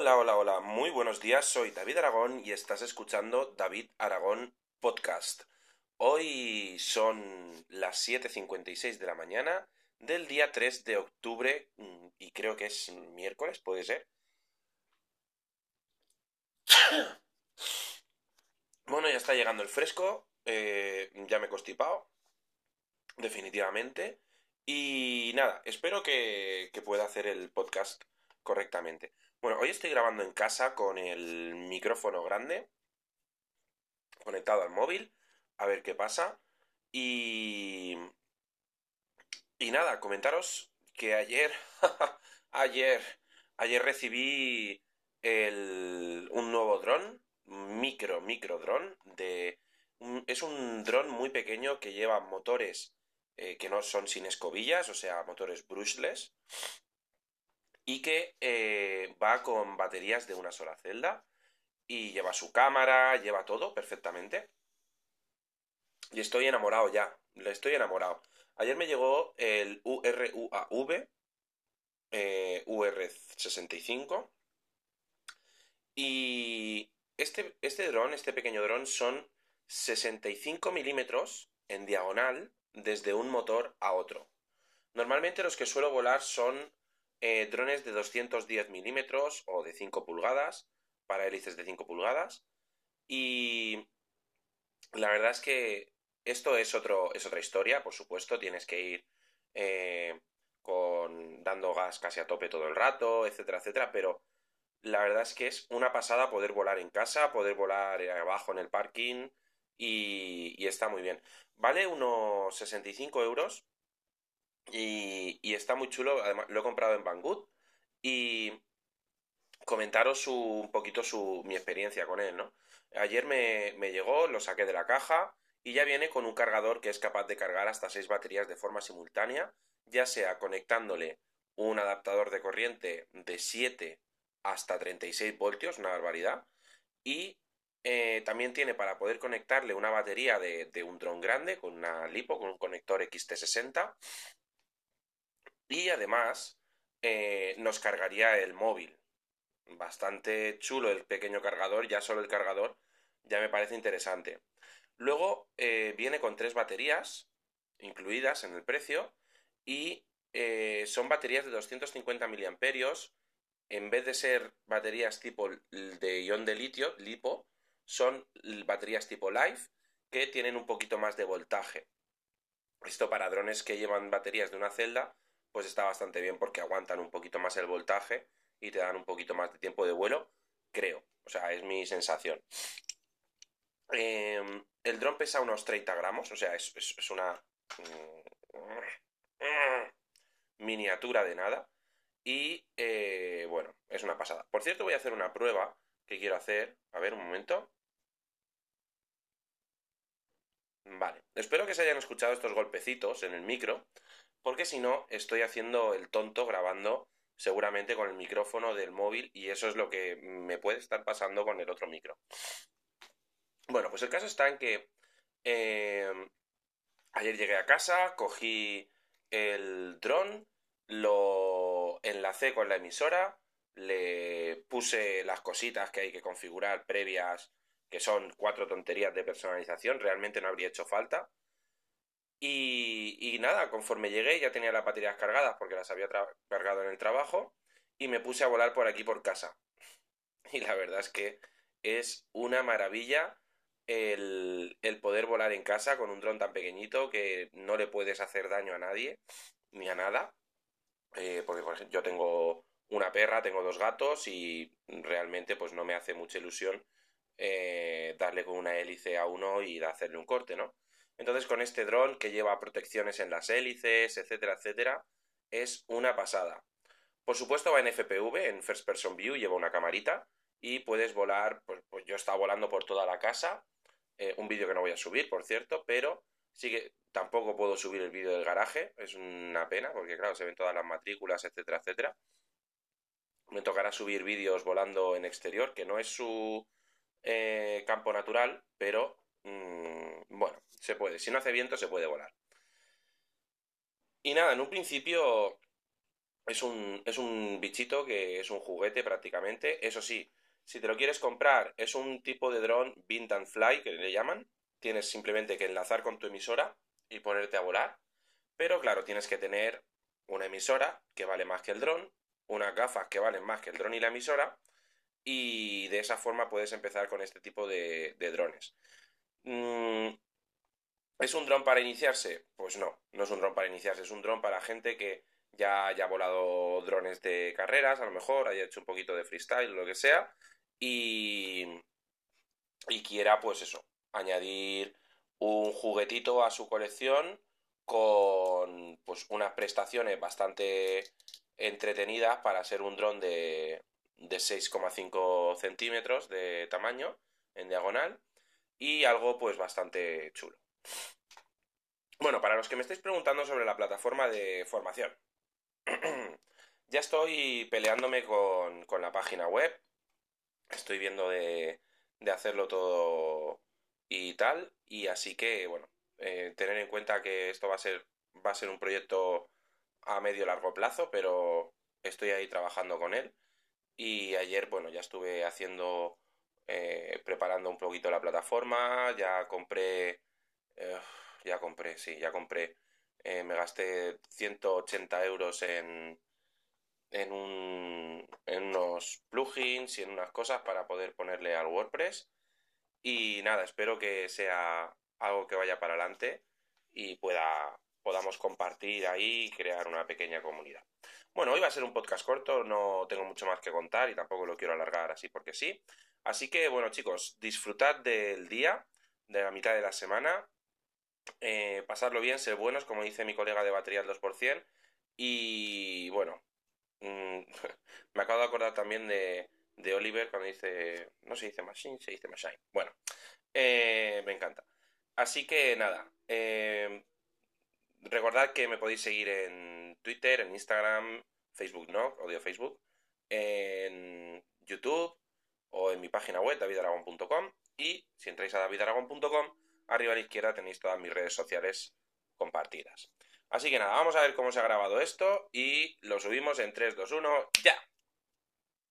Hola, hola, hola, muy buenos días, soy David Aragón y estás escuchando David Aragón Podcast. Hoy son las 7.56 de la mañana del día 3 de octubre mm, y creo que es miércoles, puede ser. Bueno, ya está llegando el fresco, eh, ya me he constipado, definitivamente. Y nada, espero que, que pueda hacer el podcast correctamente. Bueno, hoy estoy grabando en casa con el micrófono grande conectado al móvil, a ver qué pasa. Y... Y nada, comentaros que ayer, ayer, ayer recibí el, un nuevo dron, micro, micro dron, de... es un dron muy pequeño que lleva motores eh, que no son sin escobillas, o sea, motores brushless, y que eh, va con baterías de una sola celda y lleva su cámara, lleva todo perfectamente. Y estoy enamorado ya, le estoy enamorado. Ayer me llegó el URUAV, eh, UR65, y este, este dron, este pequeño dron, son 65 milímetros en diagonal desde un motor a otro. Normalmente los que suelo volar son eh, drones de 210 milímetros o de 5 pulgadas, para hélices de 5 pulgadas. Y la verdad es que esto es, otro, es otra historia, por supuesto, tienes que ir eh, con, dando gas casi a tope todo el rato, etcétera, etcétera, pero la verdad es que es una pasada poder volar en casa, poder volar abajo en el parking y, y está muy bien. Vale unos 65 euros y, está muy chulo, además lo he comprado en Banggood y comentaros un poquito su, mi experiencia con él, ¿no? Ayer me, me llegó, lo saqué de la caja y ya viene con un cargador que es capaz de cargar hasta 6 baterías de forma simultánea, ya sea conectándole un adaptador de corriente de 7 hasta 36 voltios, una barbaridad, y eh, también tiene para poder conectarle una batería de, de un dron grande con una lipo, con un conector XT60, y además eh, nos cargaría el móvil. Bastante chulo el pequeño cargador, ya solo el cargador ya me parece interesante. Luego eh, viene con tres baterías incluidas en el precio y eh, son baterías de 250 miliamperios. En vez de ser baterías tipo de ion de litio, lipo, son baterías tipo Life que tienen un poquito más de voltaje. Esto para drones que llevan baterías de una celda pues está bastante bien porque aguantan un poquito más el voltaje y te dan un poquito más de tiempo de vuelo, creo. O sea, es mi sensación. Em, el dron pesa unos 30 gramos, o sea, es, es una mm, miniatura de nada. Y eh, bueno, es una pasada. Por cierto, voy a hacer una prueba que quiero hacer. A ver, un momento. Vale, espero que se hayan escuchado estos golpecitos en el micro porque si no estoy haciendo el tonto grabando seguramente con el micrófono del móvil y eso es lo que me puede estar pasando con el otro micro. Bueno, pues el caso está en que eh, ayer llegué a casa, cogí el dron, lo enlacé con la emisora, le puse las cositas que hay que configurar previas, que son cuatro tonterías de personalización, realmente no habría hecho falta. Y, nada, conforme llegué ya tenía las baterías cargadas porque las había cargado en el trabajo y me puse a volar por aquí por casa. Y la verdad es que es una maravilla el, el poder volar en casa con un dron tan pequeñito que no le puedes hacer daño a nadie ni a nada. Eh, porque por ejemplo, yo tengo una perra, tengo dos gatos y realmente pues no me hace mucha ilusión eh, darle con una hélice a uno y hacerle un corte, ¿no? Entonces con este dron que lleva protecciones en las hélices, etcétera, etcétera, es una pasada. Por supuesto va en FPV, en First Person View, lleva una camarita y puedes volar, pues, pues yo estaba volando por toda la casa, eh, un vídeo que no voy a subir, por cierto, pero sí que tampoco puedo subir el vídeo del garaje, es una pena, porque claro, se ven todas las matrículas, etcétera, etcétera. Me tocará subir vídeos volando en exterior, que no es su eh, campo natural, pero mm, bueno, se puede. Si no hace viento, se puede volar. Y nada, en un principio es un, es un bichito que es un juguete prácticamente. Eso sí, si te lo quieres comprar, es un tipo de dron Vint and Fly, que le llaman. Tienes simplemente que enlazar con tu emisora y ponerte a volar. Pero claro, tienes que tener una emisora que vale más que el dron, unas gafas que valen más que el dron y la emisora, y de esa forma puedes empezar con este tipo de, drones. Mm, ¿Es un dron para iniciarse? Pues no, no es un dron para iniciarse, es un dron para gente que ya haya volado drones de carreras, a lo mejor, haya hecho un poquito de freestyle lo que sea, y, y quiera, pues eso, añadir un juguetito a su colección con pues unas prestaciones bastante entretenidas para ser un dron de, de 6,5 centímetros de tamaño en diagonal y algo pues bastante chulo. Bueno, para los que me estáis preguntando sobre la plataforma de formación, ya estoy peleándome con, con la página web, estoy viendo de, hacerlo todo y tal. Y así que, bueno, eh, tener en cuenta que esto va a ser, va a ser un proyecto a medio largo plazo, pero estoy ahí trabajando con él. Y ayer, bueno, ya estuve haciendo, eh, preparando un poquito la plataforma, ya compré, eh, ya compré, sí, ya compré, me gasté 180 euros en, en, un, en unos plugins y en unas cosas para poder ponerle al WordPress. Y nada, espero que sea algo que vaya para adelante y pueda, podamos compartir ahí y crear una pequeña comunidad. Bueno, hoy va a ser un podcast corto, no tengo mucho más que contar y tampoco lo quiero alargar así porque sí. Así que, bueno, chicos, disfrutad del día, de la mitad de la semana, eh, pasarlo bien, ser buenos, como dice mi colega de batería al 2%, y bueno, Mm, me acabo de acordar también de, de, Oliver cuando dice. No se dice machine, se dice machine. Bueno, eh, me encanta. Así que nada. Eh, recordad que me podéis seguir en Twitter, en Instagram, Facebook no, odio Facebook, en YouTube o en mi página web davidaragón.com y si entráis a davidaragón.com arriba a la izquierda tenéis todas mis redes sociales compartidas. Así que nada, vamos a ver cómo se ha grabado esto y lo subimos en 3, 2, 1, ya.